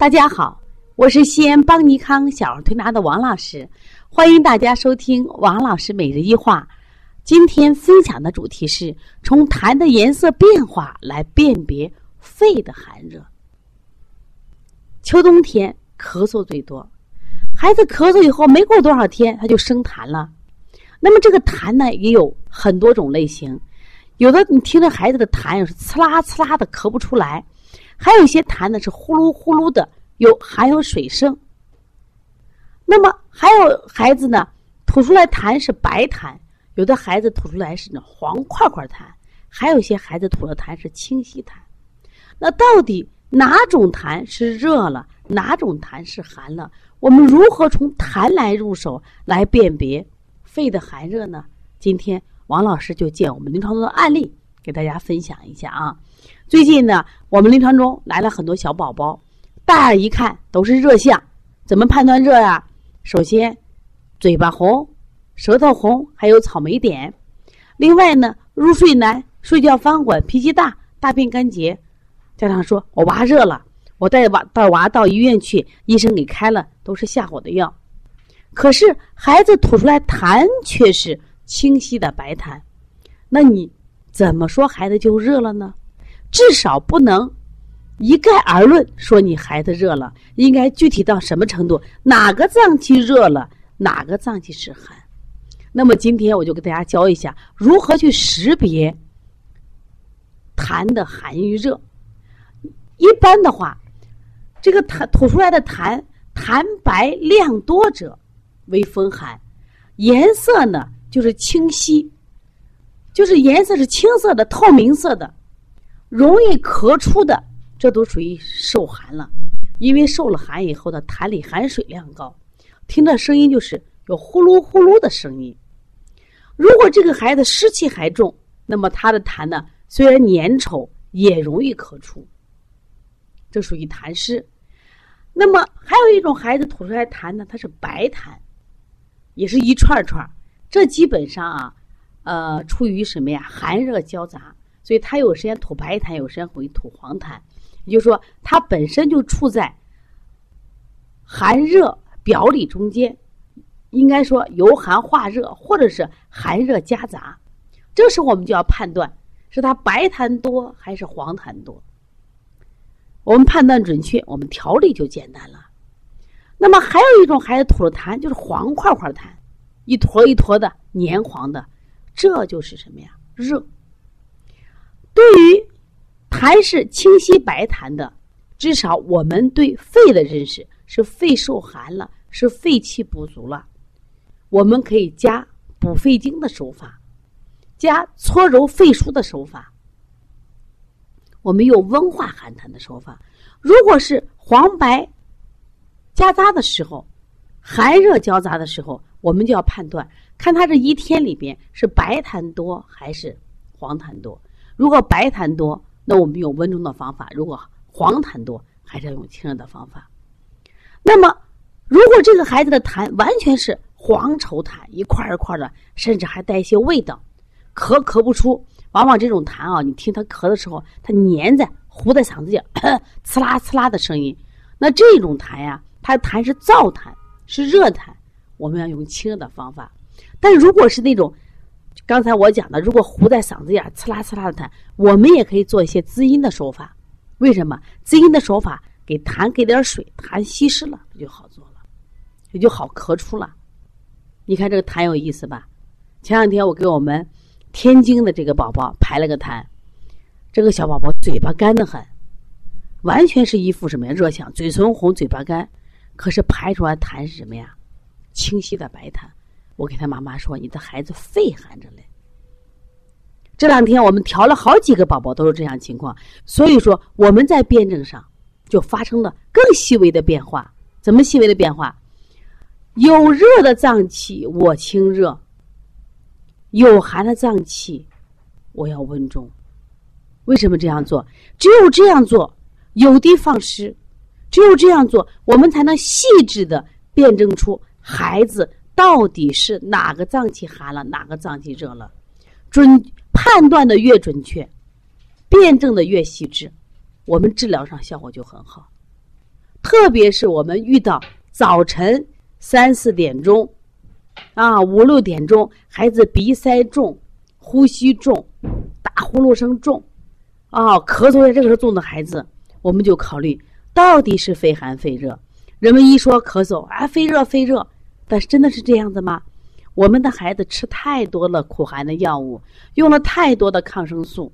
大家好，我是西安邦尼康小儿推拿的王老师，欢迎大家收听王老师每日一话。今天分享的主题是从痰的颜色变化来辨别肺的寒热。秋冬天咳嗽最多，孩子咳嗽以后没过多少天他就生痰了。那么这个痰呢也有很多种类型，有的你听着孩子的痰是呲啦呲啦的咳不出来。还有一些痰呢是呼噜呼噜的，有含有水声。那么还有孩子呢吐出来痰是白痰，有的孩子吐出来是那黄块块痰，还有一些孩子吐的痰是清晰痰。那到底哪种痰是热了，哪种痰是寒了？我们如何从痰来入手来辨别肺的寒热呢？今天王老师就借我们临床中的案例给大家分享一下啊。最近呢，我们临床中来了很多小宝宝，大眼一看都是热象。怎么判断热呀？首先，嘴巴红、舌头红，还有草莓点。另外呢，入睡难、睡觉翻滚、脾气大、大便干结。家长说：“我娃热了，我带娃带娃到医院去，医生给开了都是下火的药。可是孩子吐出来痰却是清晰的白痰，那你怎么说孩子就热了呢？”至少不能一概而论说你孩子热了，应该具体到什么程度？哪个脏器热了，哪个脏器是寒？那么今天我就给大家教一下如何去识别痰的寒与热。一般的话，这个痰吐出来的痰，痰白量多者为风寒，颜色呢就是清晰，就是颜色是青色的、透明色的。容易咳出的，这都属于受寒了，因为受了寒以后的痰里含水量高，听着声音就是有呼噜呼噜的声音。如果这个孩子湿气还重，那么他的痰呢，虽然粘稠，也容易咳出，这属于痰湿。那么还有一种孩子吐出来痰呢，它是白痰，也是一串串，这基本上啊，呃，出于什么呀？寒热交杂。所以它有时间吐白痰，有时间会吐黄痰，也就是说，它本身就处在寒热表里中间，应该说由寒化热，或者是寒热夹杂。这时候我们就要判断是它白痰多还是黄痰多。我们判断准确，我们调理就简单了。那么还有一种孩子吐的痰就是黄块块痰，一坨一坨的黏黄的，这就是什么呀？热。对于痰是清晰白痰的，至少我们对肺的认识是肺受寒了，是肺气不足了。我们可以加补肺经的手法，加搓揉肺腧的手法。我们用温化寒痰的手法。如果是黄白夹杂的时候，寒热交杂的时候，我们就要判断，看他这一天里边是白痰多还是黄痰多。如果白痰多，那我们用温中的方法；如果黄痰多，还是要用清热的方法。那么，如果这个孩子的痰完全是黄稠痰，一块一块的，甚至还带一些味道，咳咳不出，往往这种痰啊，你听他咳的时候，它粘在糊在嗓子眼，呲啦呲啦的声音，那这种痰呀，它痰是燥痰，是热痰，我们要用清热的方法。但如果是那种，刚才我讲的，如果糊在嗓子眼刺，啦刺啦的痰，我们也可以做一些滋阴的手法。为什么？滋阴的手法给痰给点水，痰稀释了，就好做了，也就好咳出了。你看这个痰有意思吧？前两天我给我们天津的这个宝宝排了个痰，这个小宝宝嘴巴干得很，完全是一副什么呀？热象，嘴唇红，嘴巴干，可是排出来痰是什么呀？清晰的白痰。我给他妈妈说：“你的孩子肺寒着嘞。”这两天我们调了好几个宝宝都是这样情况，所以说我们在辩证上就发生了更细微的变化。怎么细微的变化？有热的脏器我清热，有寒的脏器我要温中。为什么这样做？只有这样做，有的放矢，只有这样做，我们才能细致的辩证出孩子。到底是哪个脏器寒了，哪个脏器热了？准判断的越准确，辩证的越细致，我们治疗上效果就很好。特别是我们遇到早晨三四点钟，啊五六点钟，孩子鼻塞重、呼吸重、打呼噜声重，啊咳嗽在这个时候重的孩子，我们就考虑到底是肺寒肺热。人们一说咳嗽啊，肺热肺热，但是真的是这样子吗？我们的孩子吃太多了苦寒的药物，用了太多的抗生素，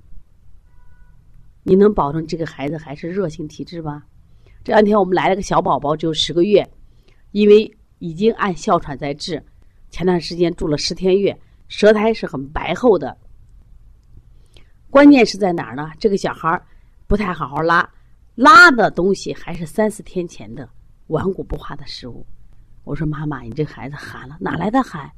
你能保证这个孩子还是热性体质吗？这两天我们来了个小宝宝，只有十个月，因为已经按哮喘在治，前段时间住了十天月，舌苔是很白厚的。关键是在哪儿呢？这个小孩不太好好拉，拉的东西还是三四天前的。顽固不化的食物，我说妈妈，你这孩子寒了，哪来的寒？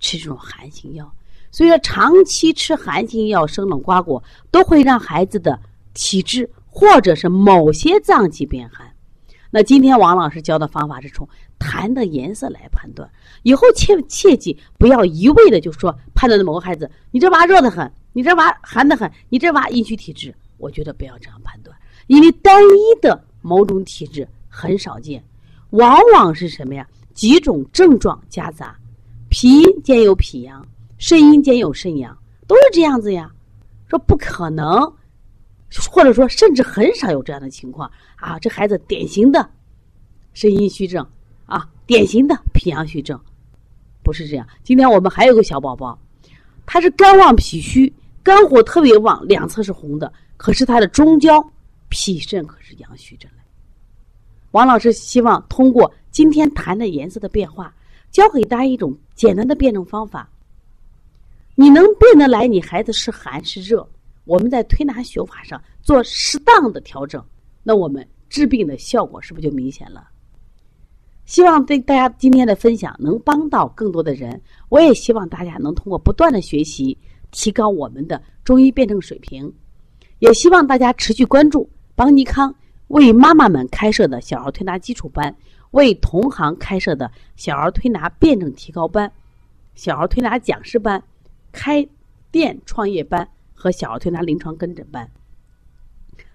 吃这种寒性药，所以说长期吃寒性药、生冷瓜果，都会让孩子的体质或者是某些脏器变寒。那今天王老师教的方法是从痰的颜色来判断，以后切切记不要一味的就说判断的某个孩子，你这娃热的很，你这娃寒的很，你这娃阴虚体质，我觉得不要这样判断，因为单一的某种体质很少见。往往是什么呀？几种症状夹杂，脾阴兼有脾阳，肾阴兼有肾阳，都是这样子呀。说不可能，或者说甚至很少有这样的情况啊！这孩子典型的肾阴虚症啊，典型的脾阳虚症，不是这样。今天我们还有个小宝宝，他是肝旺脾虚，肝火特别旺，两侧是红的，可是他的中焦脾肾可是阳虚症。王老师希望通过今天谈的颜色的变化，教给大家一种简单的辩证方法。你能辨得来你孩子是寒是热？我们在推拿学法上做适当的调整，那我们治病的效果是不是就明显了？希望对大家今天的分享能帮到更多的人。我也希望大家能通过不断的学习，提高我们的中医辩证水平。也希望大家持续关注邦尼康。为妈妈们开设的小儿推拿基础班，为同行开设的小儿推拿辩证提高班、小儿推拿讲师班、开店创业班和小儿推拿临床跟诊班。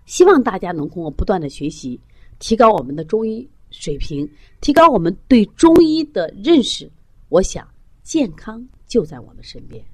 希望大家能通过不断的学习，提高我们的中医水平，提高我们对中医的认识。我想，健康就在我们身边。